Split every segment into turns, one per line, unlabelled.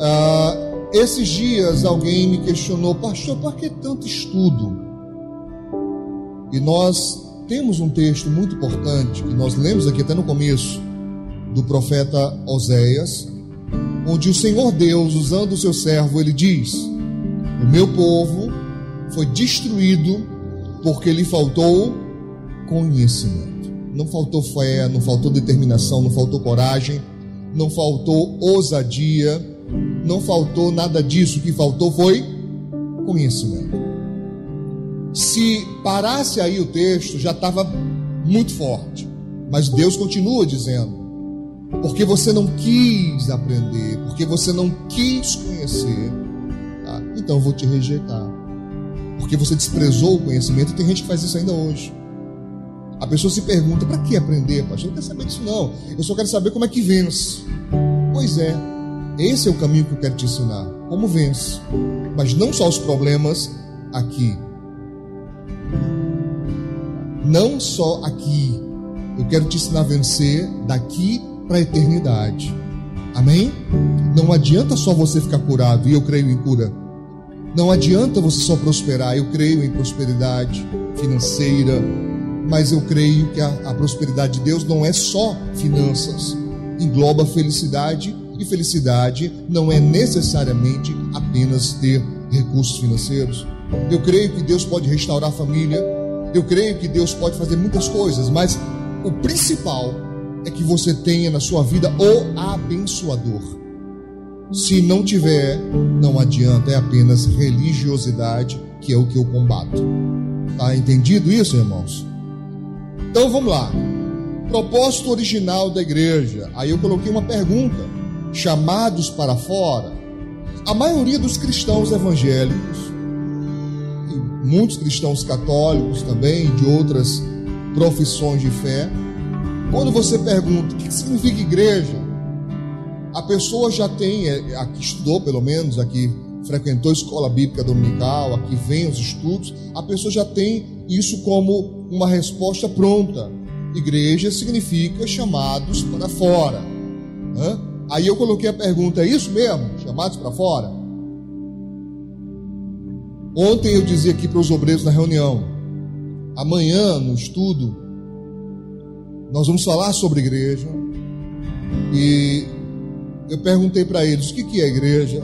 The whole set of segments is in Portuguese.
Ah, esses dias alguém me questionou, pastor, por que tanto estudo? E nós temos um texto muito importante que nós lemos aqui até no começo do profeta Oséias, onde o Senhor Deus, usando o seu servo, ele diz: O meu povo foi destruído porque lhe faltou conhecimento. Não faltou fé, não faltou determinação, não faltou coragem, não faltou ousadia, não faltou nada disso. O que faltou foi conhecimento. Se parasse aí o texto, já estava muito forte. Mas Deus continua dizendo: porque você não quis aprender, porque você não quis conhecer, tá? então eu vou te rejeitar. Porque você desprezou o conhecimento, e tem gente que faz isso ainda hoje. A pessoa se pergunta: para que aprender, pastor? Eu não quero saber disso, não. Eu só quero saber como é que vence. Pois é, esse é o caminho que eu quero te ensinar. Como vence. Mas não só os problemas aqui. Não só aqui. Eu quero te ensinar a vencer daqui para a eternidade. Amém? Não adianta só você ficar curado, e eu creio em cura. Não adianta você só prosperar, eu creio em prosperidade financeira, mas eu creio que a, a prosperidade de Deus não é só finanças, engloba felicidade, e felicidade não é necessariamente apenas ter recursos financeiros. Eu creio que Deus pode restaurar a família, eu creio que Deus pode fazer muitas coisas, mas o principal é que você tenha na sua vida o abençoador. Se não tiver, não adianta, é apenas religiosidade, que é o que eu combato. Tá entendido isso, irmãos? Então vamos lá. Propósito original da igreja. Aí eu coloquei uma pergunta: chamados para fora. A maioria dos cristãos evangélicos, e muitos cristãos católicos também, de outras profissões de fé, quando você pergunta o que significa igreja, a pessoa já tem, é, aqui estudou pelo menos, aqui frequentou escola bíblica dominical, aqui vem os estudos, a pessoa já tem isso como uma resposta pronta. Igreja significa chamados para fora. Hã? Aí eu coloquei a pergunta: é isso mesmo? Chamados para fora? Ontem eu dizia aqui para os obreiros na reunião: amanhã no estudo, nós vamos falar sobre igreja. E eu perguntei para eles: o que, que é igreja?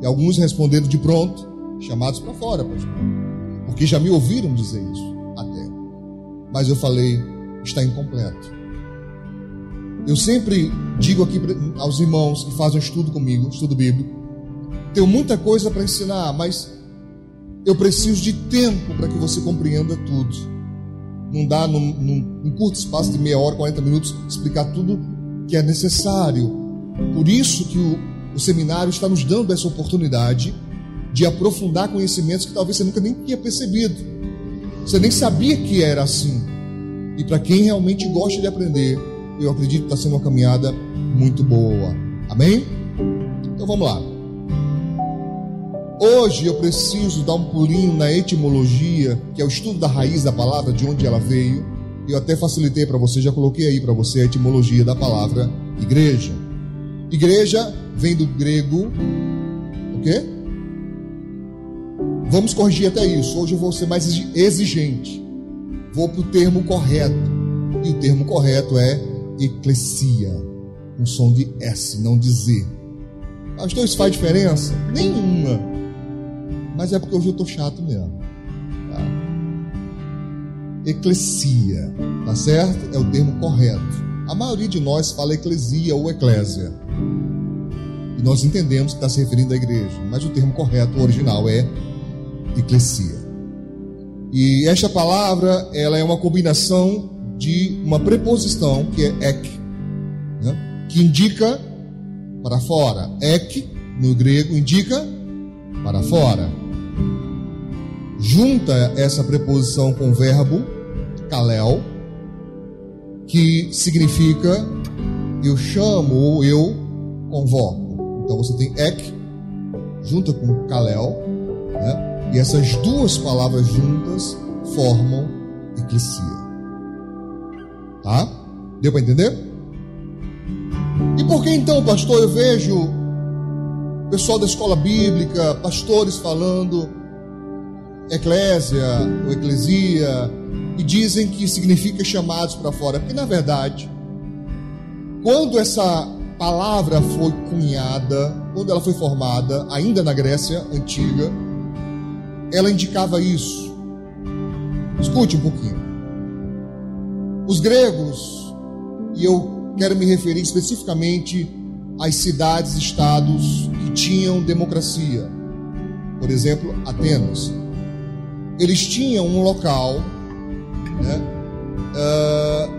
E alguns responderam de pronto: chamados para fora, pastor. Porque já me ouviram dizer isso até. Mas eu falei: está incompleto. Eu sempre digo aqui aos irmãos que fazem estudo comigo, estudo bíblico, tenho muita coisa para ensinar, mas eu preciso de tempo para que você compreenda tudo. Não dá num, num, num, curto espaço de meia hora, 40 minutos, explicar tudo que é necessário. Por isso que o, o seminário está nos dando essa oportunidade de aprofundar conhecimentos que talvez você nunca nem tinha percebido. Você nem sabia que era assim. E para quem realmente gosta de aprender, eu acredito que está sendo uma caminhada muito boa. Amém? Então vamos lá. Hoje eu preciso dar um pulinho na etimologia, que é o estudo da raiz da palavra, de onde ela veio. Eu até facilitei para você, já coloquei aí para você a etimologia da palavra igreja. Igreja vem do grego, o quê? Vamos corrigir até isso. Hoje eu vou ser mais exigente. Vou para o termo correto. E o termo correto é eclesia. Um som de S, não de Z. Pastor, isso faz diferença? Nenhuma. Mas é porque hoje eu estou chato mesmo. Tá? Eclesia, tá certo? É o termo correto. A maioria de nós fala eclesia ou eclésia. E nós entendemos que está se referindo à igreja. Mas o termo correto, o original, é eclesia. E esta palavra, ela é uma combinação de uma preposição que é ek, né? que indica para fora. Ek, no grego, indica para fora. Junta essa preposição com o verbo kalel, que significa eu chamo ou eu convoco. Então você tem ek, junta com kalel, né? e essas duas palavras juntas formam eclesia. Tá? Deu para entender? E por que então, pastor, eu vejo pessoal da escola bíblica, pastores falando eclésia ou eclesia, e dizem que significa chamados para fora, porque na verdade, quando essa palavra foi cunhada, quando ela foi formada, ainda na Grécia antiga, ela indicava isso. Escute um pouquinho. Os gregos, e eu quero me referir especificamente às cidades, estados que tinham democracia. Por exemplo, Atenas. Eles tinham um local né, uh,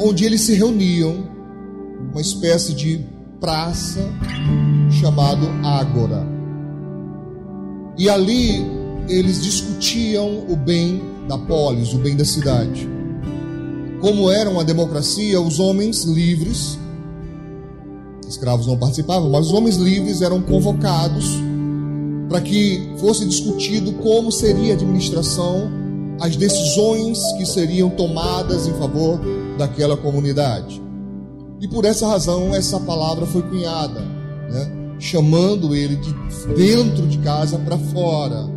onde eles se reuniam, uma espécie de praça chamado Ágora. E ali eles discutiam o bem da polis, o bem da cidade. Como era uma democracia, os homens livres, escravos não participavam, mas os homens livres eram convocados para que fosse discutido como seria a administração, as decisões que seriam tomadas em favor daquela comunidade. E por essa razão essa palavra foi cunhada, né? chamando ele de dentro de casa para fora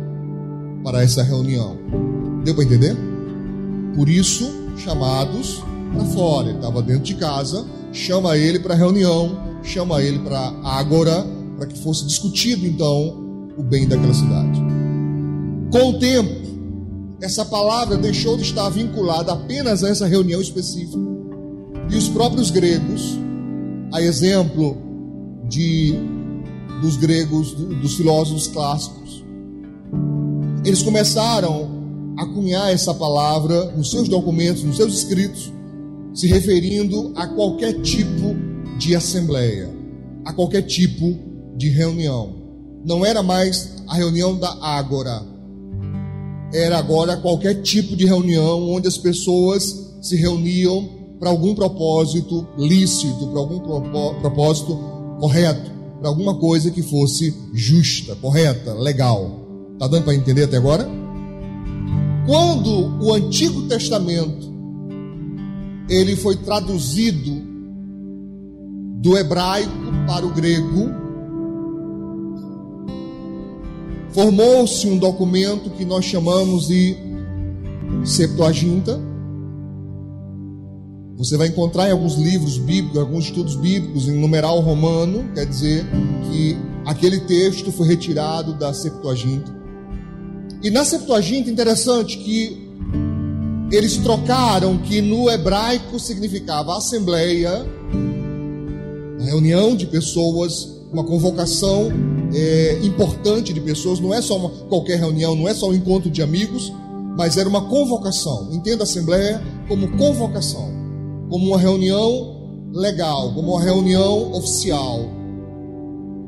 para essa reunião. Deu para entender? Por isso, chamados para fora. Ele estava dentro de casa, chama ele para reunião, chama ele para agora, para que fosse discutido então o bem daquela cidade. Com o tempo, essa palavra deixou de estar vinculada apenas a essa reunião específica. E os próprios gregos, a exemplo de dos gregos, dos filósofos clássicos, eles começaram a cunhar essa palavra nos seus documentos, nos seus escritos, se referindo a qualquer tipo de assembleia, a qualquer tipo de reunião. Não era mais a reunião da Ágora, era agora qualquer tipo de reunião onde as pessoas se reuniam para algum propósito lícito, para algum propósito correto, para alguma coisa que fosse justa, correta, legal. Tá dando para entender até agora? Quando o Antigo Testamento ele foi traduzido do hebraico para o grego, formou-se um documento que nós chamamos de Septuaginta. Você vai encontrar em alguns livros bíblicos, alguns estudos bíblicos, em numeral romano, quer dizer que aquele texto foi retirado da Septuaginta. E na Septuaginta, interessante que eles trocaram que no hebraico significava assembleia, reunião de pessoas, uma convocação é, importante de pessoas, não é só uma, qualquer reunião, não é só um encontro de amigos, mas era uma convocação. Entenda a assembleia como convocação, como uma reunião legal, como uma reunião oficial.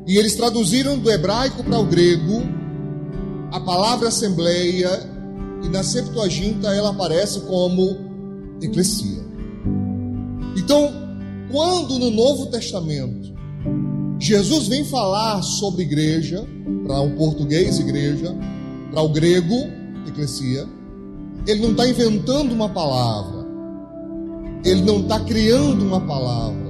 E eles traduziram do hebraico para o grego a palavra assembleia e na Septuaginta ela aparece como eclesia. Então, quando no Novo Testamento Jesus vem falar sobre igreja, para o português igreja, para o grego eclesia, ele não está inventando uma palavra, ele não está criando uma palavra,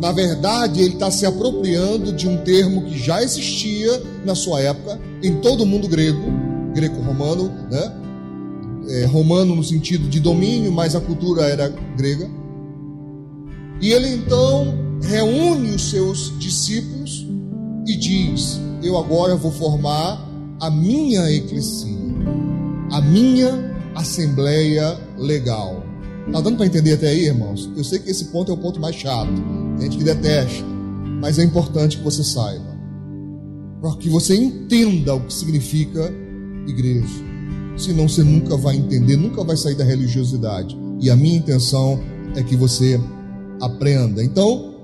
na verdade, ele está se apropriando de um termo que já existia na sua época, em todo o mundo grego, greco-romano, né? É, romano no sentido de domínio, mas a cultura era grega. E ele então reúne os seus discípulos e diz: Eu agora vou formar a minha eclesia, a minha assembleia legal. Tá dando para entender até aí, irmãos? Eu sei que esse ponto é o ponto mais chato. Tem gente que detesta, mas é importante que você saiba. Para que você entenda o que significa igreja. Senão você nunca vai entender, nunca vai sair da religiosidade. E a minha intenção é que você aprenda. Então,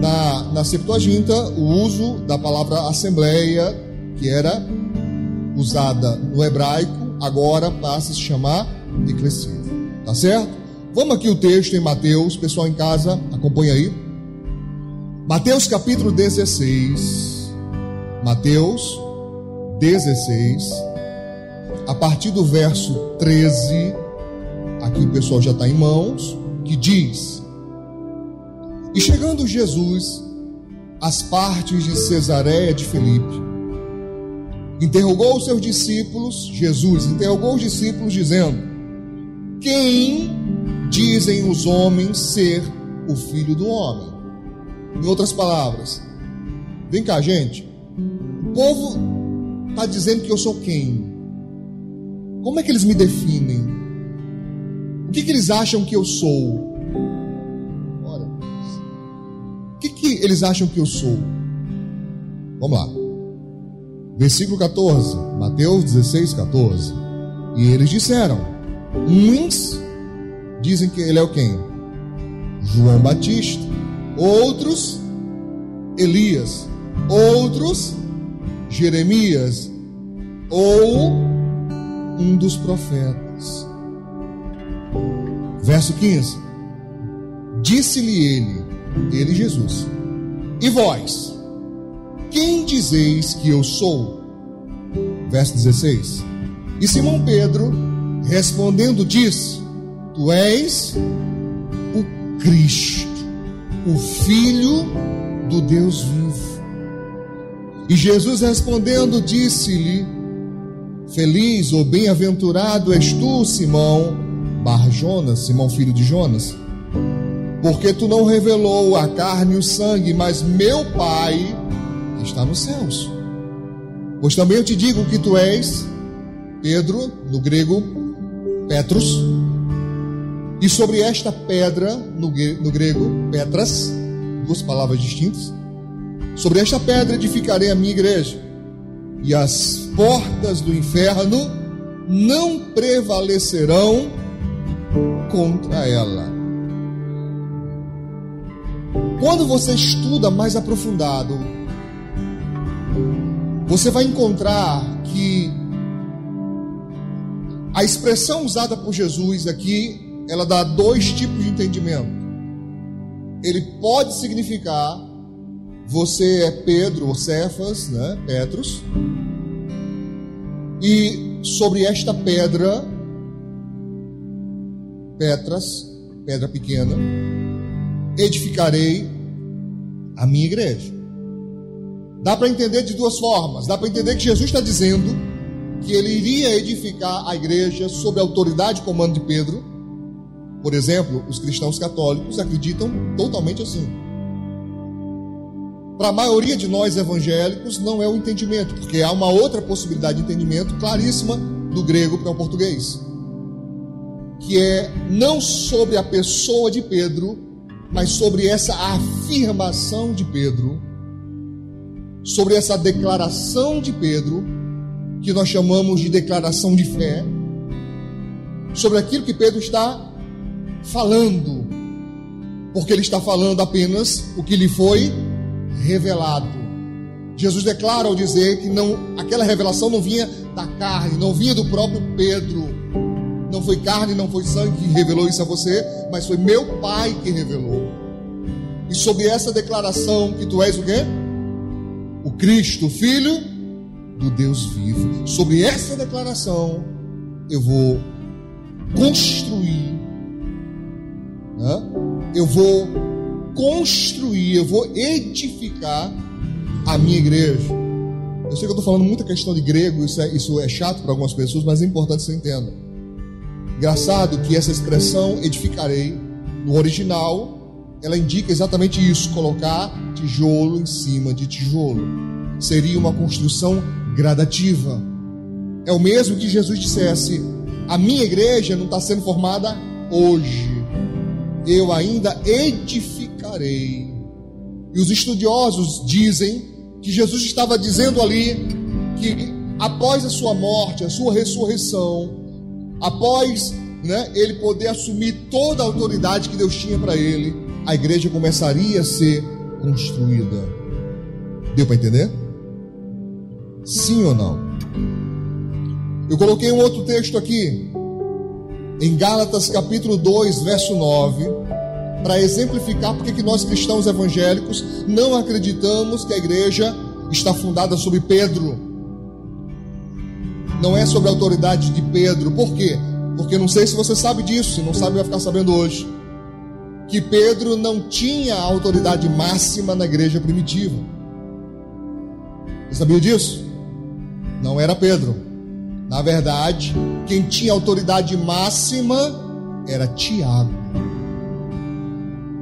na, na Septuaginta, o uso da palavra assembleia, que era usada no hebraico, agora passa a se chamar eclesia. Tá certo? Vamos aqui o texto em Mateus, pessoal em casa, acompanha aí. Mateus capítulo 16. Mateus 16. A partir do verso 13, aqui o pessoal já está em mãos, que diz: E chegando Jesus as partes de Cesareia de Filipe. Interrogou os seus discípulos, Jesus interrogou os discípulos, dizendo: Quem dizem os homens ser o filho do homem? Em outras palavras, vem cá, gente. O povo está dizendo que eu sou quem? Como é que eles me definem? O que, que eles acham que eu sou? Ora, o que, que eles acham que eu sou? Vamos lá. Versículo 14, Mateus 16, 14. E eles disseram: Uns dizem que ele é o quem? João Batista. Outros, Elias. Outros, Jeremias. Ou um dos profetas. Verso 15: Disse-lhe ele, ele Jesus, e vós, quem dizeis que eu sou? Verso 16: E Simão Pedro, respondendo, disse: Tu és o Cristo, o Filho do Deus vivo. E Jesus respondendo, disse-lhe: Feliz ou bem-aventurado és tu, Simão, Bar Jonas, Simão filho de Jonas, porque tu não revelou a carne e o sangue, mas meu Pai que está nos céus. Pois também eu te digo que tu és Pedro, no grego Petrus, e sobre esta pedra, no grego Petras, duas palavras distintas, sobre esta pedra edificarei a minha igreja e as portas do inferno não prevalecerão contra ela. Quando você estuda mais aprofundado, você vai encontrar que a expressão usada por Jesus aqui, ela dá dois tipos de entendimento. Ele pode significar você é Pedro, ou Cefas, né? Petros. E sobre esta pedra, Petras, pedra pequena, edificarei a minha igreja. Dá para entender de duas formas. Dá para entender que Jesus está dizendo que ele iria edificar a igreja sob a autoridade e comando de Pedro. Por exemplo, os cristãos católicos acreditam totalmente assim. Para a maioria de nós evangélicos, não é o entendimento, porque há uma outra possibilidade de entendimento claríssima do grego para o português, que é não sobre a pessoa de Pedro, mas sobre essa afirmação de Pedro, sobre essa declaração de Pedro, que nós chamamos de declaração de fé, sobre aquilo que Pedro está falando, porque ele está falando apenas o que lhe foi revelado. Jesus declara ao dizer que não, aquela revelação não vinha da carne, não vinha do próprio Pedro. Não foi carne, não foi sangue que revelou isso a você, mas foi meu Pai que revelou. E sobre essa declaração que tu és o quê? O Cristo, Filho do Deus vivo. Sobre essa declaração eu vou construir, né? eu vou construir, eu vou edificar a minha igreja. Eu sei que eu estou falando muita questão de grego, isso é, isso é chato para algumas pessoas, mas é importante que você entenda. Engraçado que essa expressão edificarei, no original, ela indica exatamente isso: colocar tijolo em cima de tijolo. Seria uma construção gradativa. É o mesmo que Jesus dissesse: a minha igreja não está sendo formada hoje, eu ainda edificarei. E os estudiosos dizem que Jesus estava dizendo ali que após a sua morte, a sua ressurreição, após né, ele poder assumir toda a autoridade que Deus tinha para ele, a igreja começaria a ser construída. Deu para entender? Sim ou não? Eu coloquei um outro texto aqui, em Gálatas capítulo 2, verso 9 para exemplificar porque que nós cristãos evangélicos não acreditamos que a igreja está fundada sobre Pedro. Não é sobre a autoridade de Pedro. Por quê? Porque não sei se você sabe disso, se não sabe vai ficar sabendo hoje. que Pedro não tinha autoridade máxima na igreja primitiva. Você sabia disso? Não era Pedro. Na verdade, quem tinha autoridade máxima era Tiago.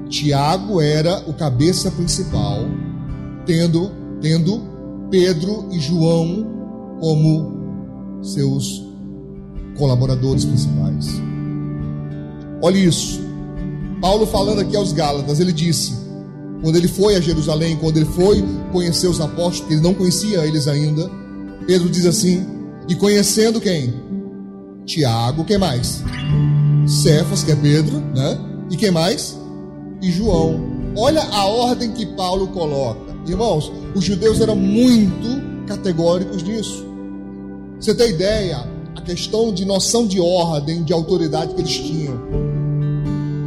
Tiago era o cabeça principal, tendo, tendo Pedro e João como seus colaboradores principais. Olhe isso. Paulo falando aqui aos Gálatas, ele disse: quando ele foi a Jerusalém, quando ele foi conhecer os apóstolos, ele não conhecia eles ainda, Pedro diz assim: e conhecendo quem? Tiago, quem mais? Cefas, que é Pedro, né? E quem mais? E João. Olha a ordem que Paulo coloca. Irmãos, os judeus eram muito categóricos nisso. Você tem ideia? A questão de noção de ordem, de autoridade que eles tinham.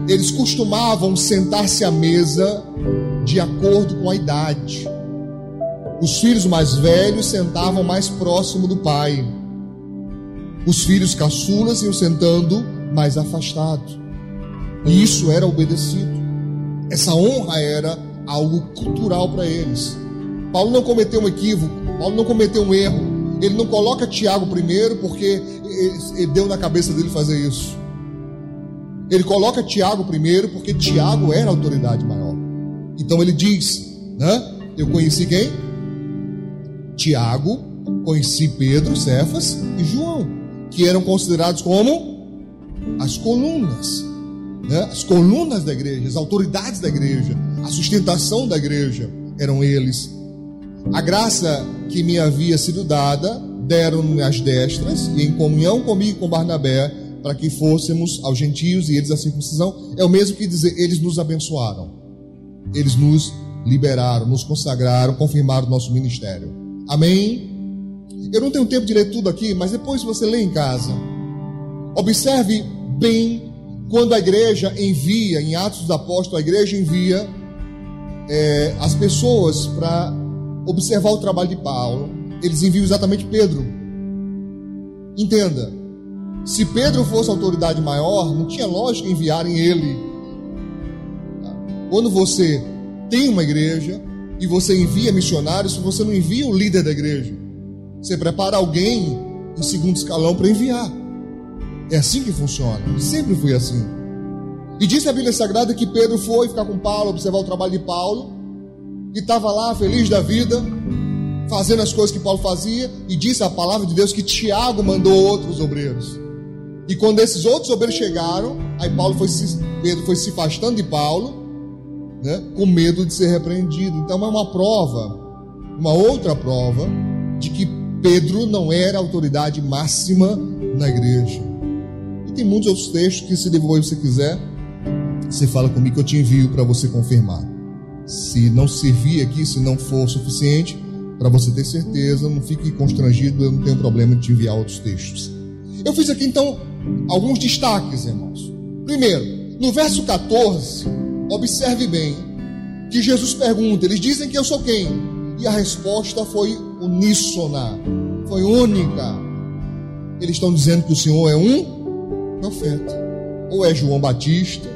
Eles costumavam sentar-se à mesa de acordo com a idade. Os filhos mais velhos sentavam mais próximo do pai. Os filhos caçulas iam sentando mais afastados. E isso era obedecido. Essa honra era algo cultural para eles. Paulo não cometeu um equívoco, Paulo não cometeu um erro. Ele não coloca Tiago primeiro porque ele deu na cabeça dele fazer isso. Ele coloca Tiago primeiro porque Tiago era a autoridade maior. Então ele diz, né? Eu conheci quem? Tiago, conheci Pedro, Cefas e João, que eram considerados como as colunas, né? as colunas da igreja, as autoridades da igreja, a sustentação da igreja eram eles. A graça que me havia sido dada deram-me as destras e em comunhão comigo com Barnabé para que fôssemos aos gentios e eles a circuncisão é o mesmo que dizer eles nos abençoaram, eles nos liberaram, nos consagraram, confirmaram nosso ministério. Amém? Eu não tenho tempo de ler tudo aqui, mas depois você lê em casa. Observe bem quando a igreja envia, em Atos dos Apóstolos, a igreja envia é, as pessoas para observar o trabalho de Paulo. Eles enviam exatamente Pedro. Entenda, se Pedro fosse autoridade maior, não tinha lógica enviarem ele. Quando você tem uma igreja, e você envia missionários, você não envia o líder da igreja. Você prepara alguém em segundo escalão para enviar. É assim que funciona. Sempre foi assim. E diz a Bíblia Sagrada que Pedro foi ficar com Paulo, observar o trabalho de Paulo, e estava lá feliz da vida, fazendo as coisas que Paulo fazia, e disse a palavra de Deus que Tiago mandou outros obreiros. E quando esses outros obreiros chegaram, aí Paulo foi se, Pedro foi se afastando de Paulo, né, com medo de ser repreendido. Então é uma prova, uma outra prova, de que Pedro não era a autoridade máxima na igreja. E tem muitos outros textos que, se depois você quiser, você fala comigo que eu te envio para você confirmar. Se não servir aqui, se não for suficiente, para você ter certeza, não fique constrangido, eu não tenho problema de te enviar outros textos. Eu fiz aqui então alguns destaques, irmãos. Primeiro, no verso 14, Observe bem que Jesus pergunta: eles dizem que eu sou quem? E a resposta foi uníssona, foi única. Eles estão dizendo que o Senhor é um profeta, ou é João Batista,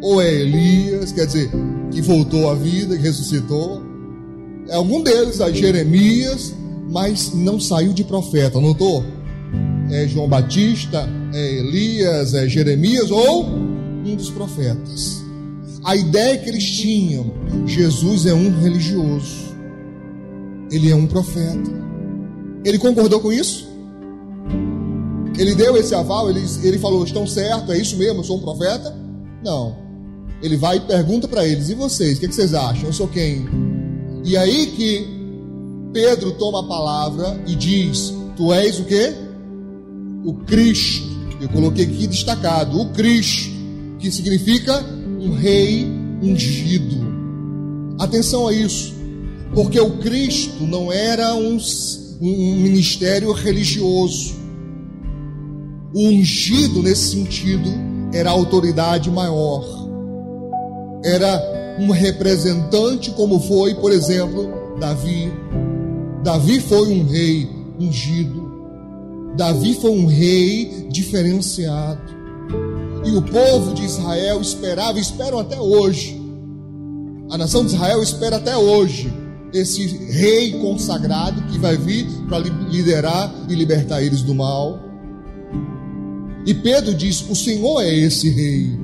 ou é Elias, quer dizer, que voltou à vida, que ressuscitou. É algum deles, é Jeremias, mas não saiu de profeta, notou? É João Batista, é Elias, é Jeremias ou um dos profetas. A ideia que eles tinham, Jesus é um religioso. Ele é um profeta. Ele concordou com isso? Ele deu esse aval, ele, ele falou: estão certo, é isso mesmo, eu sou um profeta? Não. Ele vai e pergunta para eles: e vocês, o que, que vocês acham? Eu sou quem? E aí que Pedro toma a palavra e diz: Tu és o que? O Cristo. Eu coloquei aqui destacado: o Cristo, que significa um rei ungido. Atenção a isso, porque o Cristo não era um, um ministério religioso. O ungido, nesse sentido, era a autoridade maior. Era um representante, como foi, por exemplo, Davi. Davi foi um rei ungido. Davi foi um rei diferenciado. E o povo de Israel esperava, esperam até hoje. A nação de Israel espera até hoje esse rei consagrado que vai vir para liderar e libertar eles do mal. E Pedro diz: O Senhor é esse rei.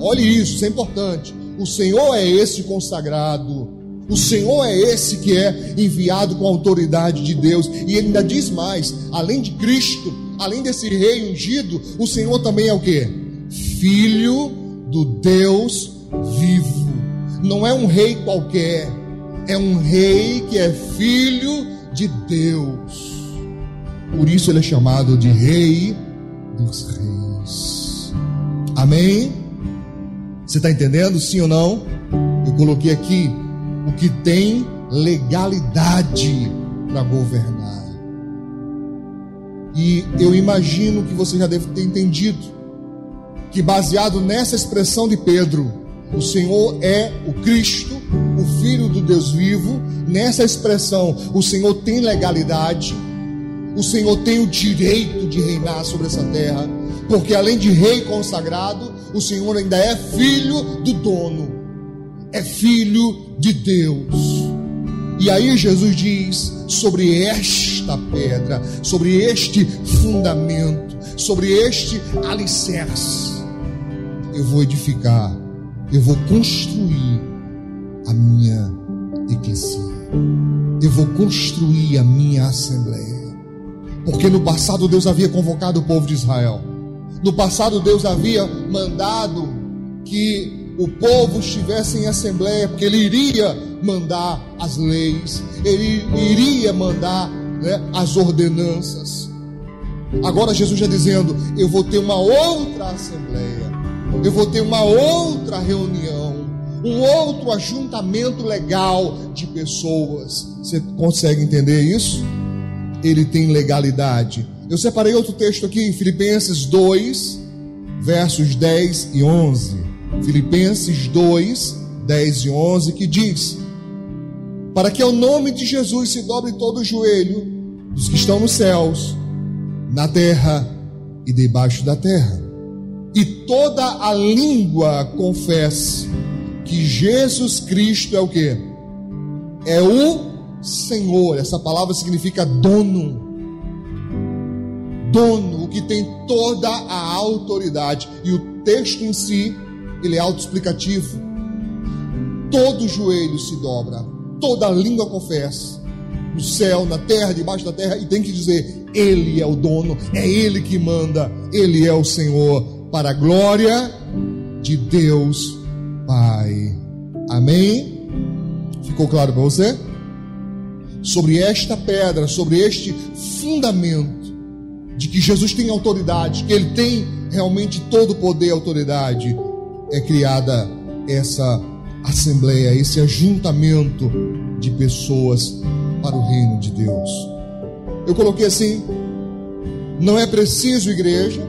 Olhe isso, isso é importante. O Senhor é esse consagrado. O Senhor é esse que é enviado com a autoridade de Deus. E ele ainda diz mais: além de Cristo, além desse rei ungido, o Senhor também é o que? Filho do Deus vivo. Não é um rei qualquer, é um rei que é filho de Deus. Por isso ele é chamado de Rei dos Reis. Amém? Você está entendendo? Sim ou não? Eu coloquei aqui o que tem legalidade para governar. E eu imagino que você já deve ter entendido que, baseado nessa expressão de Pedro, o Senhor é o Cristo, o Filho do Deus vivo. Nessa expressão, o Senhor tem legalidade, o Senhor tem o direito de reinar sobre essa terra, porque além de rei consagrado, o Senhor ainda é filho do dono, é filho de Deus. E aí Jesus diz sobre esta pedra, sobre este fundamento, sobre este alicerce, eu vou edificar eu vou construir a minha eclesia. Eu vou construir a minha assembleia. Porque no passado Deus havia convocado o povo de Israel. No passado Deus havia mandado que o povo estivesse em assembleia, porque ele iria mandar as leis, ele iria mandar né, as ordenanças. Agora Jesus já dizendo: Eu vou ter uma outra assembleia eu vou ter uma outra reunião, um outro ajuntamento legal de pessoas. Você consegue entender isso? Ele tem legalidade. Eu separei outro texto aqui em Filipenses 2, versos 10 e 11. Filipenses 2, 10 e 11, que diz: Para que ao nome de Jesus se dobre todo o joelho dos que estão nos céus, na terra e debaixo da terra e toda a língua confesse que Jesus Cristo é o que? É o Senhor. Essa palavra significa dono. Dono, o que tem toda a autoridade. E o texto em si, ele é autoexplicativo. Todo joelho se dobra, toda língua confessa, no céu, na terra, debaixo da terra, e tem que dizer: Ele é o dono, é Ele que manda, Ele é o Senhor para a glória de Deus Pai. Amém? Ficou claro para você? Sobre esta pedra, sobre este fundamento de que Jesus tem autoridade, que ele tem realmente todo o poder e autoridade, é criada essa assembleia, esse ajuntamento de pessoas para o reino de Deus. Eu coloquei assim: não é preciso igreja,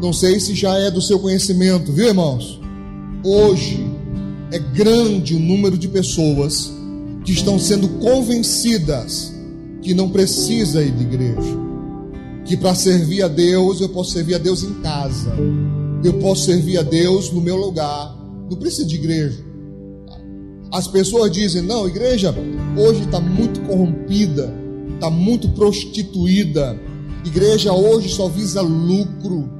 não sei se já é do seu conhecimento, viu, irmãos? Hoje é grande o número de pessoas que estão sendo convencidas que não precisa ir de igreja. Que para servir a Deus, eu posso servir a Deus em casa. Eu posso servir a Deus no meu lugar. Não precisa de igreja. As pessoas dizem: não, igreja hoje está muito corrompida, está muito prostituída. Igreja hoje só visa lucro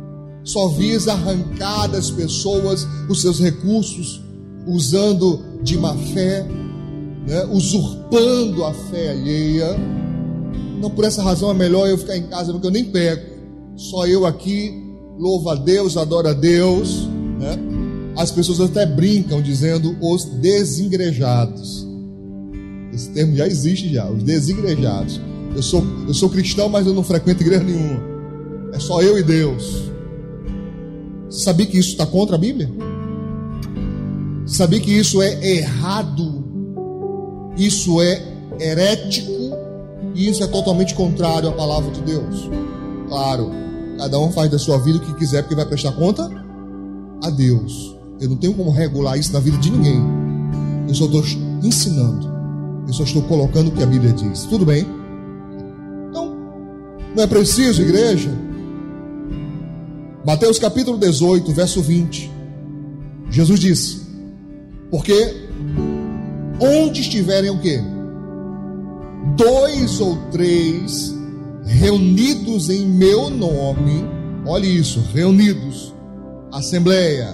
só visa arrancar das pessoas os seus recursos, usando de má fé, né, usurpando a fé alheia. Não por essa razão é melhor eu ficar em casa, porque eu nem pego. Só eu aqui, louvo a Deus, adoro a Deus. Né? As pessoas até brincam dizendo os desigrejados. Esse termo já existe já, os desigrejados. Eu sou, eu sou cristão, mas eu não frequento igreja nenhuma. É só eu e Deus. Sabia que isso está contra a Bíblia? Sabia que isso é errado? Isso é herético? E isso é totalmente contrário à palavra de Deus? Claro, cada um faz da sua vida o que quiser, porque vai prestar conta a Deus. Eu não tenho como regular isso na vida de ninguém. Eu só estou ensinando. Eu só estou colocando o que a Bíblia diz. Tudo bem? Então, não é preciso, igreja, Mateus capítulo 18, verso 20. Jesus disse: Porque onde estiverem o quê? Dois ou três reunidos em meu nome, olhe isso, reunidos, assembleia,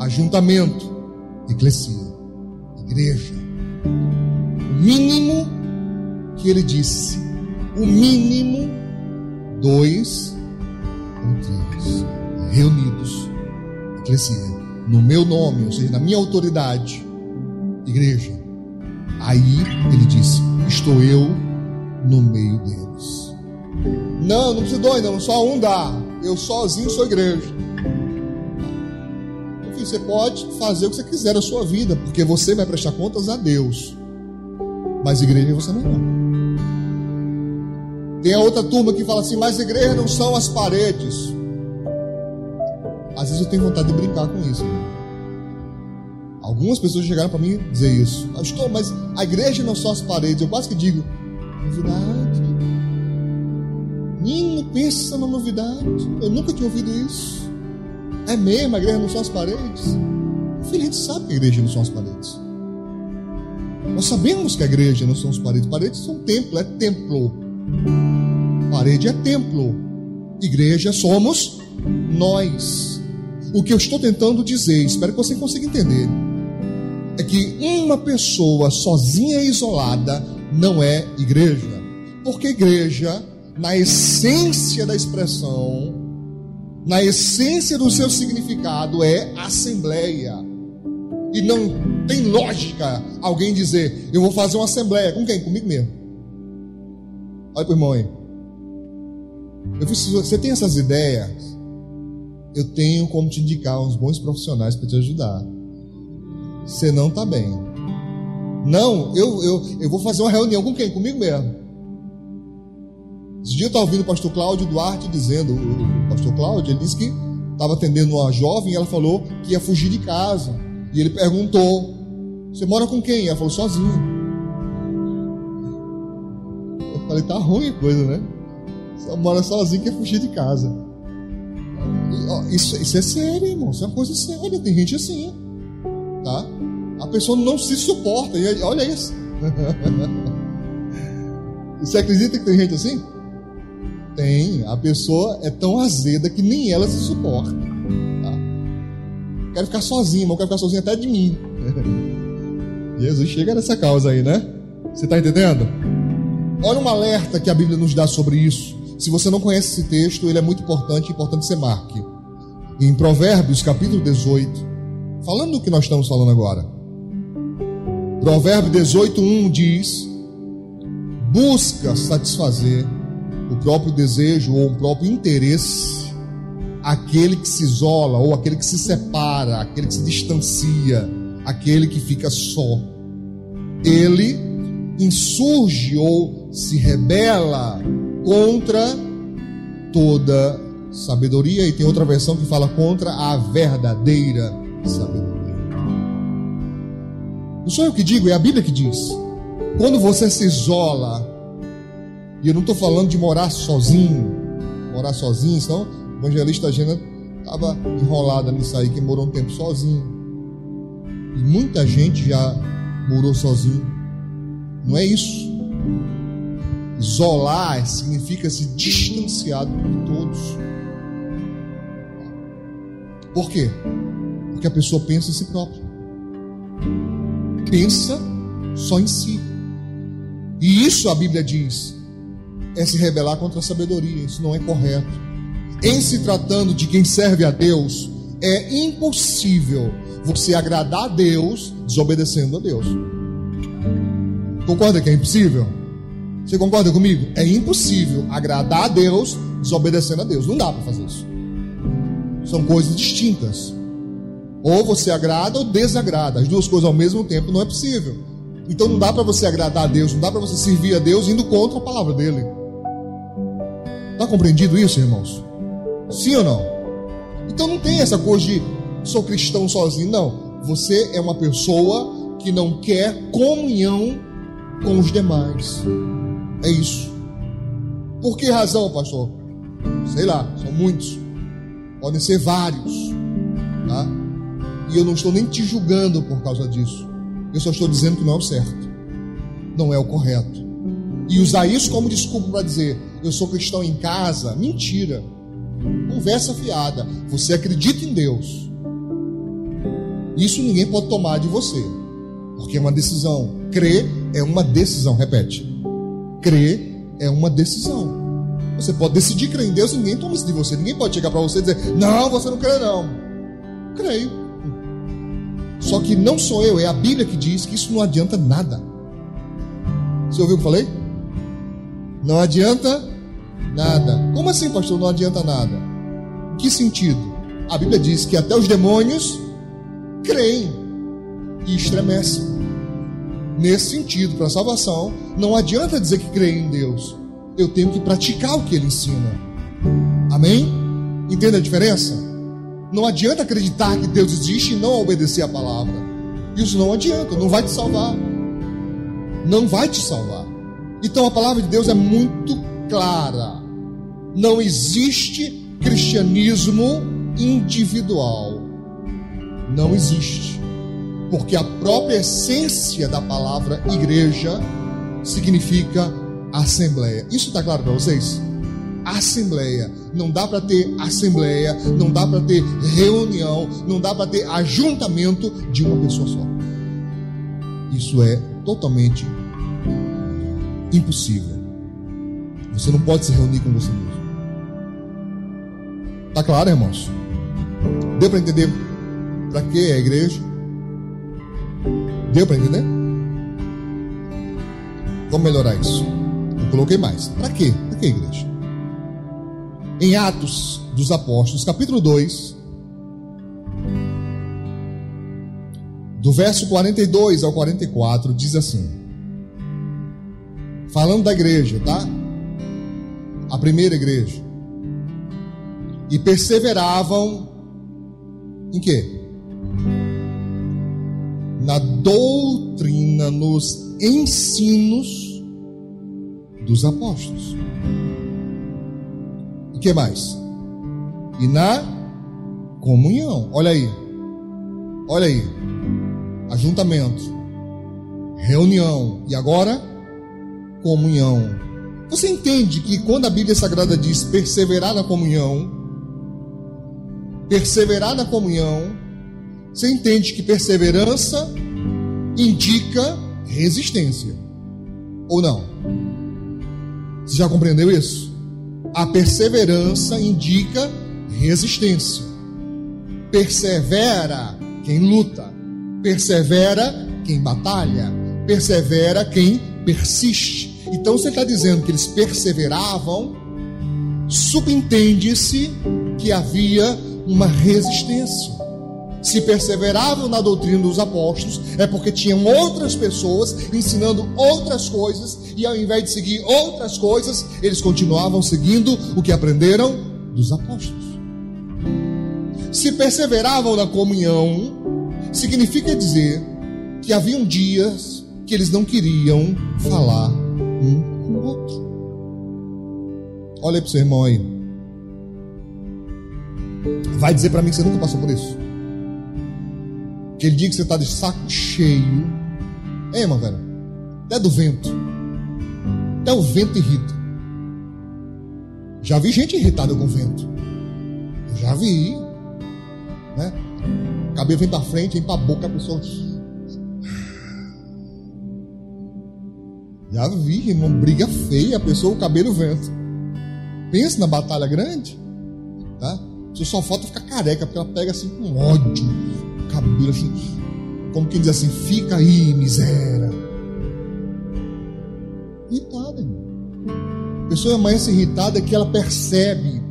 ajuntamento, eclesia, igreja. O mínimo que ele disse, o mínimo dois ou três reunidos, eclesia, no meu nome, ou seja, na minha autoridade, igreja. Aí ele disse: Estou eu no meio deles. Não, não precisa dois, não, só um dá. Eu sozinho sou igreja. Enfim, você pode fazer o que você quiser na sua vida, porque você vai prestar contas a Deus. Mas igreja você não é. Tem a outra turma que fala assim, mas igreja não são as paredes. Às vezes eu tenho vontade de brincar com isso. Algumas pessoas chegaram para mim dizer isso. Pastor, mas a igreja não são as paredes. Eu quase que digo, novidade. Nino, pensa na novidade. Eu nunca tinha ouvido isso. É mesmo, a igreja não são as paredes? Filho, a gente sabe que a igreja não são as paredes. Nós sabemos que a igreja não são as paredes. Paredes são templo, é templo. Parede é templo. Igreja somos nós. O que eu estou tentando dizer, espero que você consiga entender, é que uma pessoa sozinha e isolada não é igreja. Porque igreja, na essência da expressão, na essência do seu significado, é assembleia. E não tem lógica alguém dizer, eu vou fazer uma assembleia. Com quem? Comigo mesmo. Olha para o irmão aí. Eu fiz, você tem essas ideias? Eu tenho como te indicar uns bons profissionais para te ajudar. Você não está bem. Não, eu, eu, eu vou fazer uma reunião com quem? Comigo mesmo. Esse dia eu estava ouvindo o pastor Cláudio Duarte dizendo, o pastor Cláudio, ele disse que estava atendendo uma jovem e ela falou que ia fugir de casa. E ele perguntou: Você mora com quem? Ela falou: Sozinho. Eu falei: Tá ruim a coisa, né? Você mora sozinho que é fugir de casa. Isso, isso é sério, irmão. Isso é uma coisa séria. Tem gente assim. Tá? A pessoa não se suporta. E olha isso. Você acredita que tem gente assim? Tem. A pessoa é tão azeda que nem ela se suporta. Tá? Quero ficar sozinho, mas quero ficar sozinho até de mim. Jesus chega nessa causa aí, né? Você está entendendo? Olha um alerta que a Bíblia nos dá sobre isso. Se você não conhece esse texto, ele é muito importante, é importante você marque. Em Provérbios, capítulo 18, falando do que nós estamos falando agora. Provérbio 18, 1 diz: busca satisfazer o próprio desejo ou o próprio interesse, aquele que se isola ou aquele que se separa, aquele que se distancia, aquele que fica só. Ele insurge ou se rebela contra toda sabedoria. E tem outra versão que fala contra a verdadeira sabedoria. Não sou eu que digo, é a Bíblia que diz. Quando você se isola, e eu não estou falando de morar sozinho, morar sozinho, senão o evangelista Gena estava enrolada nisso aí, que morou um tempo sozinho. E muita gente já morou sozinho. Não é isso. Isolar significa se distanciar de todos. Por quê? Porque a pessoa pensa em si própria. Pensa só em si. E isso a Bíblia diz é se rebelar contra a sabedoria. Isso não é correto. Em se tratando de quem serve a Deus, é impossível você agradar a Deus desobedecendo a Deus. Concorda que é impossível? Você concorda comigo? É impossível agradar a Deus desobedecendo a Deus. Não dá para fazer isso. São coisas distintas. Ou você agrada ou desagrada. As duas coisas ao mesmo tempo não é possível. Então não dá para você agradar a Deus, não dá para você servir a Deus indo contra a palavra dele. Está compreendido isso, irmãos? Sim ou não? Então não tem essa coisa de sou cristão sozinho. Não. Você é uma pessoa que não quer comunhão com os demais. É isso. Por que razão, pastor? Sei lá, são muitos. podem ser vários, tá? E eu não estou nem te julgando por causa disso. Eu só estou dizendo que não é o certo, não é o correto. E usar isso como desculpa para dizer, eu sou cristão em casa, mentira. Conversa fiada. Você acredita em Deus. Isso ninguém pode tomar de você, porque é uma decisão. Crer é uma decisão, repete. Crer é uma decisão. Você pode decidir crer em Deus, ninguém toma isso de você. Ninguém pode chegar para você e dizer: Não, você não crê, não. Creio. Só que não sou eu, é a Bíblia que diz que isso não adianta nada. Você ouviu o que eu falei? Não adianta nada. Como assim, pastor? Não adianta nada. Em que sentido? A Bíblia diz que até os demônios creem e estremecem. Nesse sentido, para a salvação, não adianta dizer que creio em Deus. Eu tenho que praticar o que ele ensina. Amém? Entende a diferença? Não adianta acreditar que Deus existe e não obedecer a palavra. Isso não adianta, não vai te salvar. Não vai te salvar. Então a palavra de Deus é muito clara. Não existe cristianismo individual. Não existe. Porque a própria essência da palavra igreja significa assembleia. Isso está claro para vocês? Assembleia. Não dá para ter assembleia, não dá para ter reunião, não dá para ter ajuntamento de uma pessoa só. Isso é totalmente impossível. Você não pode se reunir com você mesmo. Tá claro, irmãos? Deu para entender para que é a igreja? Deu para entender? Vamos melhorar isso. Eu coloquei mais. Para quê? Para que igreja? Em Atos dos Apóstolos, capítulo 2, do verso 42 ao 44, diz assim: Falando da igreja, tá? A primeira igreja. E perseveravam em quê? Na doutrina, nos ensinos dos apóstolos. E que mais? E na comunhão. Olha aí. Olha aí. Ajuntamento. Reunião. E agora? Comunhão. Você entende que quando a Bíblia Sagrada diz perseverar na comunhão, perseverar na comunhão você entende que perseverança indica resistência. Ou não? Você já compreendeu isso? A perseverança indica resistência. Persevera quem luta. Persevera quem batalha. Persevera quem persiste. Então você está dizendo que eles perseveravam, subentende-se que havia uma resistência se perseveravam na doutrina dos apóstolos, é porque tinham outras pessoas ensinando outras coisas, e ao invés de seguir outras coisas, eles continuavam seguindo o que aprenderam dos apóstolos. Se perseveravam na comunhão, significa dizer que haviam dias que eles não queriam falar um com o outro. Olha para o seu irmão aí. Vai dizer para mim que você nunca passou por isso. Aquele dia que você está de saco cheio. É, irmão, velho. Até do vento. Até o vento irrita. Já vi gente irritada com o vento. Eu já vi. Né? Cabelo vem para frente, vem para a boca, a pessoa. Já vi, irmão, briga feia, a pessoa, o cabelo vento. Pensa na batalha grande, tá? Você só falta ficar careca, porque ela pega assim com ódio cabelo, assim, como quem diz assim, fica aí, miséria. Irritada, irmão. A pessoa amanhece irritada que ela percebe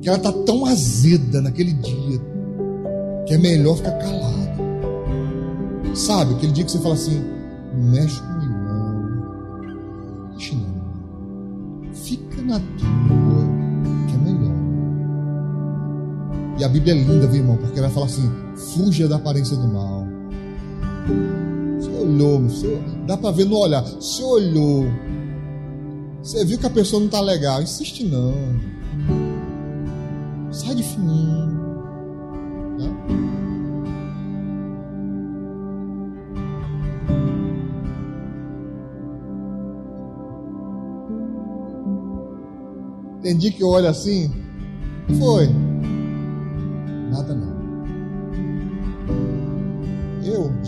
que ela está tão azeda naquele dia que é melhor ficar calada. Sabe, aquele dia que você fala assim, não mexe comigo não. Não. Fica na tua, que é melhor. E a Bíblia é linda, viu, irmão? Porque ela fala assim: fuja da aparência do mal. Você olhou, você, dá para ver no olhar. Você olhou, você viu que a pessoa não está legal, insiste não. Sai de fininho. Dia que eu olho assim, foi. Nada não.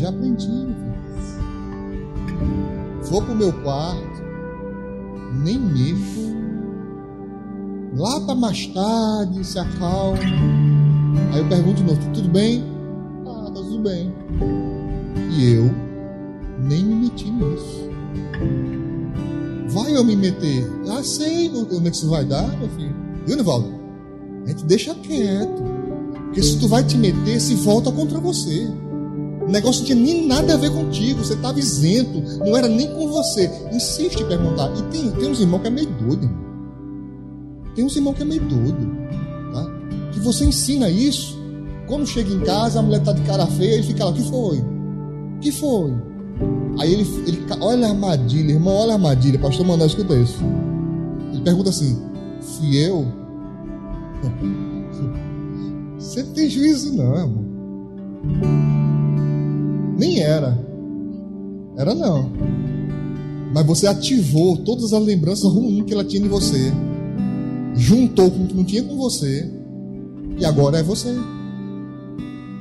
Já aprendi, Vou pro meu quarto, nem mexo. Lá para mais tarde, se acalma. Aí eu pergunto de novo, tudo bem? Ah, tá tudo bem. E eu nem me meti nisso. Vai eu me meter? Ah, sei onde é que isso vai dar, meu filho. Viu, Nivaldo? A gente deixa quieto. Porque se tu vai te meter, se volta contra você. O negócio não tinha nem nada a ver contigo. Você estava isento. Não era nem com você. Insiste em perguntar. E tem, tem uns irmãos que é meio doido, irmão. Tem uns irmãos que é meio doido. Tá? Que você ensina isso. Quando chega em casa, a mulher está de cara feia, ele fica lá, que foi? Que foi? Aí ele, ele olha a armadilha, irmão, olha a armadilha, pastor Manuel, escuta isso. Ele pergunta assim: fui eu? Você tem juízo, não, irmão. Nem era. Era não. Mas você ativou todas as lembranças ruins que ela tinha de você. Juntou com o que não tinha com você. E agora é você.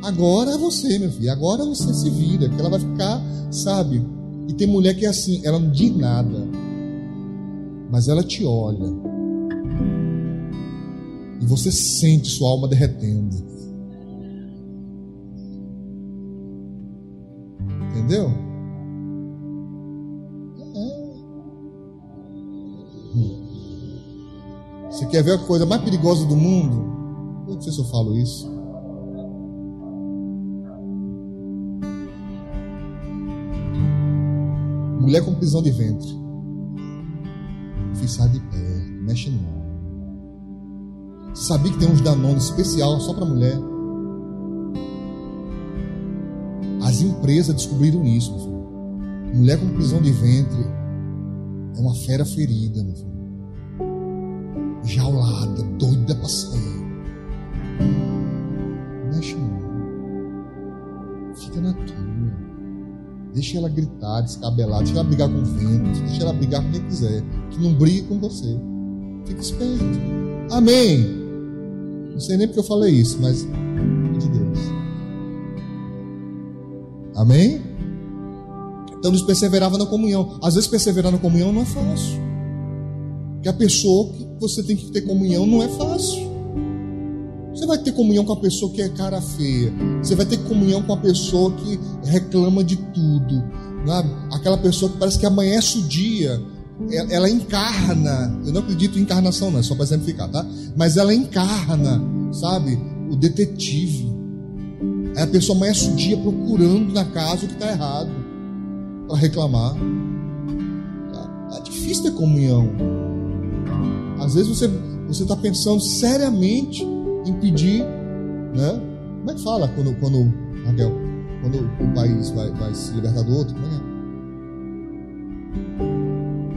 Agora é você, meu filho. Agora você se vira. Porque ela vai ficar, sabe? E tem mulher que é assim, ela não diz nada. Mas ela te olha. E você sente sua alma derretendo. Entendeu? É. Você quer ver a coisa mais perigosa do mundo? Não sei se eu falo isso. Mulher com prisão de ventre. Fiz sai de pé, mexe não. Sabia que tem uns Danone especial só para mulher? As empresas descobriram isso. Mulher com prisão de ventre é uma fera ferida, meu filho. Jaulada, doida para sair. Mexe não. Fica na tua. Deixa ela gritar, descabelar, deixa ela brigar com o vento, deixa ela brigar com quem quiser, que não brigue com você. Fique esperto. Amém. Não sei nem porque eu falei isso, mas de Deus. Amém? Então nos perseverava na comunhão. Às vezes perseverar na comunhão não é fácil. Porque a pessoa que você tem que ter comunhão não é fácil. Você vai ter comunhão com a pessoa que é cara feia. Você vai ter comunhão com a pessoa que reclama de tudo. Sabe? Aquela pessoa que parece que amanhece o dia. Ela encarna. Eu não acredito em encarnação, não, é só para exemplificar, tá? Mas ela encarna, sabe? O detetive. Aí a pessoa amanhece o dia procurando na casa o que está errado. Para reclamar. Tá? É difícil ter comunhão. Às vezes você você está pensando seriamente impedir, né? Como é que fala quando, quando Raquel, quando o país vai, vai se libertar do outro? Como é?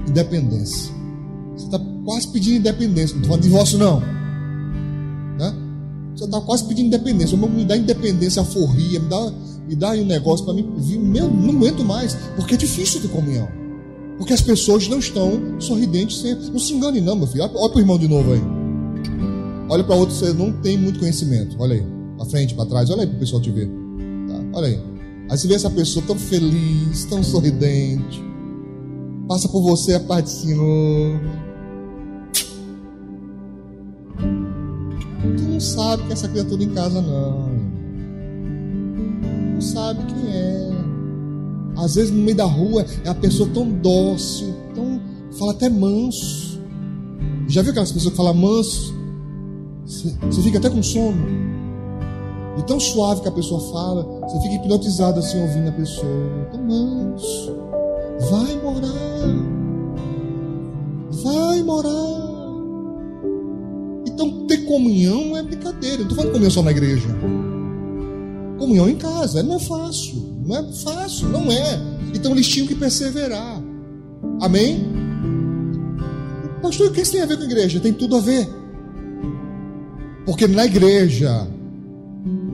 é? Independência. Você está quase pedindo independência. Não estou falando divórcio, não. Você está quase pedindo independência. Me dá independência, forria, me dá, me dá um negócio para mim. Meu, não aguento mais, porque é difícil ter comunhão. Porque as pessoas não estão sorridentes sempre. Não se engane, não, meu filho. Olha, olha para o irmão de novo aí. Olha para outro, você não tem muito conhecimento. Olha aí, para frente, para trás. Olha aí para o pessoal te ver. Tá? Olha aí. Aí você vê essa pessoa tão feliz, tão sorridente. Passa por você a paz do Senhor. Tu não sabe que essa criatura em casa, não. Não sabe quem é. Às vezes no meio da rua é a pessoa tão dócil, tão. fala até manso. Já viu aquelas pessoas que falam manso? Você fica até com sono. E tão suave que a pessoa fala, você fica hipnotizado assim ouvindo a pessoa. Tão manso. Vai morar. Vai morar. Comunhão não é brincadeira. não estou falando comunhão só na igreja. Comunhão em casa. Não é fácil. Não é fácil. Não é. Então eles tinham que perseverar. Amém? Pastor, o que isso tem a ver com a igreja? Tem tudo a ver. Porque na igreja,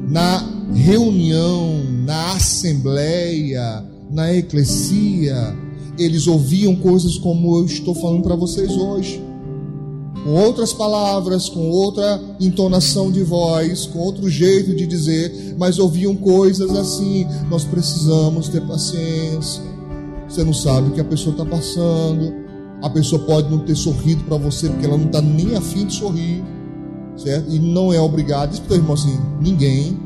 na reunião, na assembleia, na eclesia, eles ouviam coisas como eu estou falando para vocês hoje. Com outras palavras, com outra entonação de voz, com outro jeito de dizer, mas ouviam coisas assim. Nós precisamos ter paciência. Você não sabe o que a pessoa está passando. A pessoa pode não ter sorrido para você porque ela não está nem afim de sorrir, certo? E não é obrigado. Diz para o irmão assim: ninguém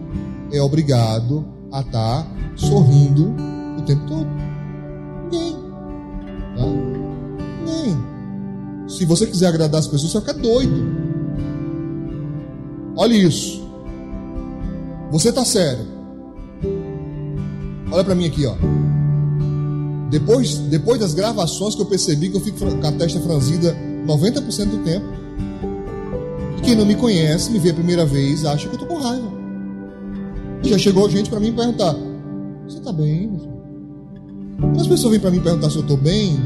é obrigado a estar tá sorrindo o tempo todo. Se você quiser agradar as pessoas, você vai ficar doido. Olha isso. Você está sério. Olha para mim aqui, ó. Depois, depois das gravações que eu percebi que eu fico com a testa franzida 90% do tempo. E quem não me conhece, me vê a primeira vez, acha que eu tô com raiva. Já chegou gente para mim perguntar: Você está bem? As pessoas vêm para mim perguntar se eu estou bem,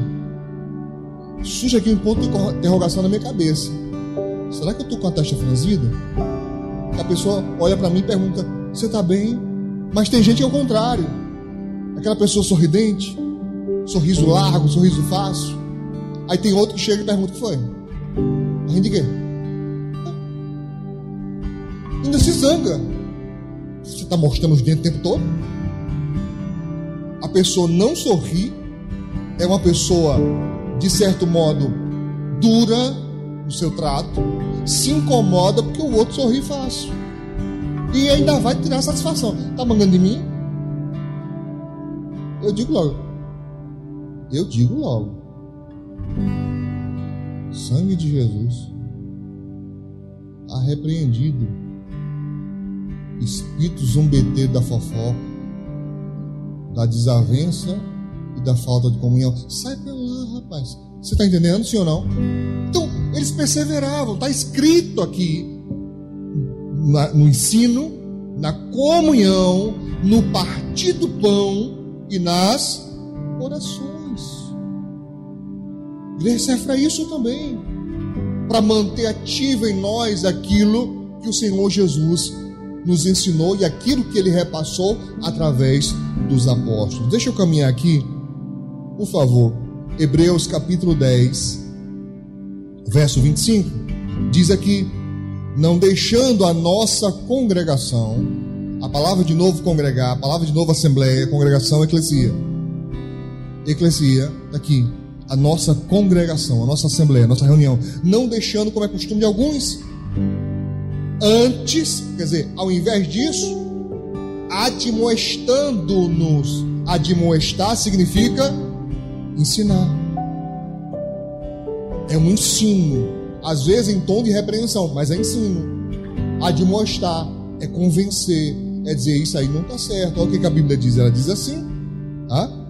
surge aqui um ponto de interrogação na minha cabeça: Será que eu estou com a testa franzida? A pessoa olha para mim e pergunta: Você está bem? Mas tem gente que é o contrário. Aquela pessoa sorridente, sorriso largo, sorriso fácil. Aí tem outro que chega e pergunta: O que foi? A gente quê? Ainda se zanga. Você está mostrando os dentes o tempo todo? A pessoa não sorri, é uma pessoa, de certo modo, dura no seu trato, se incomoda porque o outro sorri fácil. E ainda vai tirar satisfação. Está mangando de mim? Eu digo logo. Eu digo logo. Sangue de Jesus. Está repreendido espírito zombeteiro da fofoca, da desavença e da falta de comunhão. Sai lá, rapaz. Você está entendendo, sim ou não? Então, eles perseveravam. Está escrito aqui na, no ensino, na comunhão, no partir do pão e nas orações. Igreja serve para isso também. Para manter ativo em nós aquilo que o Senhor Jesus nos ensinou e aquilo que ele repassou através dos apóstolos. Deixa eu caminhar aqui, por favor. Hebreus capítulo 10, verso 25. Diz aqui: Não deixando a nossa congregação, a palavra de novo congregar, a palavra de novo assembleia, congregação, eclesia. Eclesia, aqui, a nossa congregação, a nossa assembleia, a nossa reunião. Não deixando, como é costume de alguns, Antes, quer dizer, ao invés disso, admoestando-nos. Admoestar significa ensinar. É um ensino. Às vezes em tom de repreensão, mas é ensino. Admoestar é convencer, é dizer isso aí não está certo. Olha o que a Bíblia diz. Ela diz assim: tá?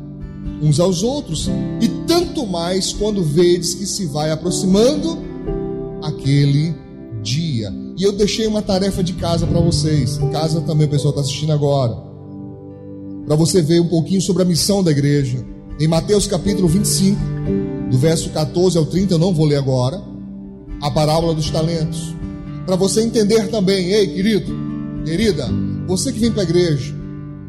uns aos outros, e tanto mais quando vedes que se vai aproximando aquele dia. E eu deixei uma tarefa de casa para vocês. Em casa também o pessoal está assistindo agora. Para você ver um pouquinho sobre a missão da igreja. Em Mateus capítulo 25, do verso 14 ao 30, eu não vou ler agora. A parábola dos talentos. Para você entender também, ei querido, querida, você que vem para a igreja,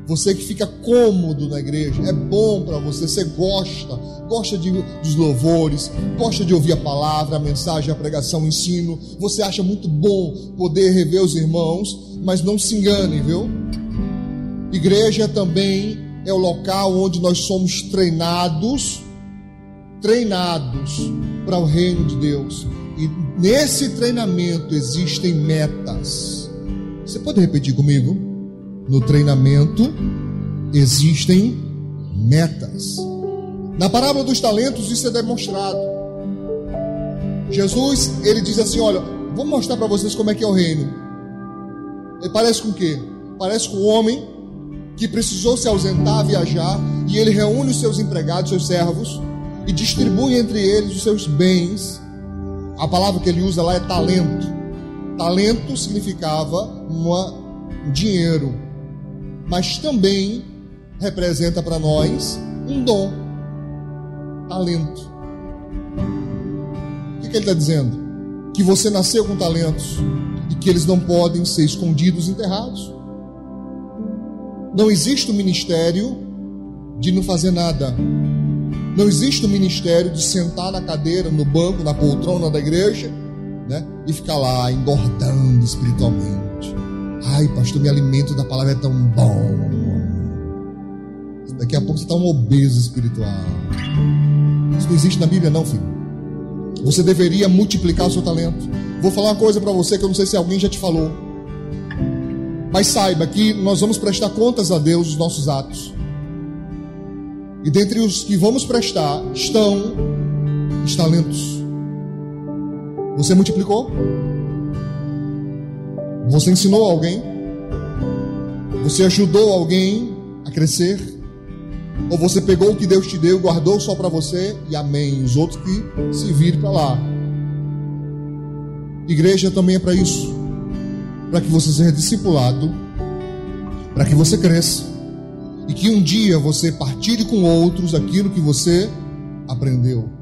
você que fica cômodo na igreja, é bom para você, você gosta, gosta de, dos louvores, gosta de ouvir a palavra, a mensagem, a pregação, o ensino. Você acha muito bom poder rever os irmãos, mas não se engane, viu? Igreja também é o local onde nós somos treinados, treinados para o reino de Deus. E nesse treinamento existem metas. Você pode repetir comigo? no treinamento existem metas. Na parábola dos talentos isso é demonstrado. Jesus, ele diz assim, olha, vou mostrar para vocês como é que é o reino. Ele parece com o quê? Parece com um homem que precisou se ausentar, viajar, e ele reúne os seus empregados, seus servos, e distribui entre eles os seus bens. A palavra que ele usa lá é talento. Talento significava uma, um dinheiro, mas também representa para nós um dom, talento. O que, que ele está dizendo? Que você nasceu com talentos, e que eles não podem ser escondidos, enterrados. Não existe o ministério de não fazer nada. Não existe o ministério de sentar na cadeira, no banco, na poltrona da igreja, né? E ficar lá engordando espiritualmente. Ai, pastor, me alimento da palavra é tão bom. Daqui a pouco você está um obeso espiritual. Isso não existe na Bíblia, não, filho. Você deveria multiplicar o seu talento. Vou falar uma coisa para você que eu não sei se alguém já te falou. Mas saiba que nós vamos prestar contas a Deus dos nossos atos. E dentre os que vamos prestar estão os talentos. Você multiplicou? Você ensinou alguém? Você ajudou alguém a crescer? Ou você pegou o que Deus te deu, guardou só para você e amém? Os outros que se virem para lá. Igreja também é para isso. Para que você seja discipulado, para que você cresça e que um dia você partilhe com outros aquilo que você aprendeu.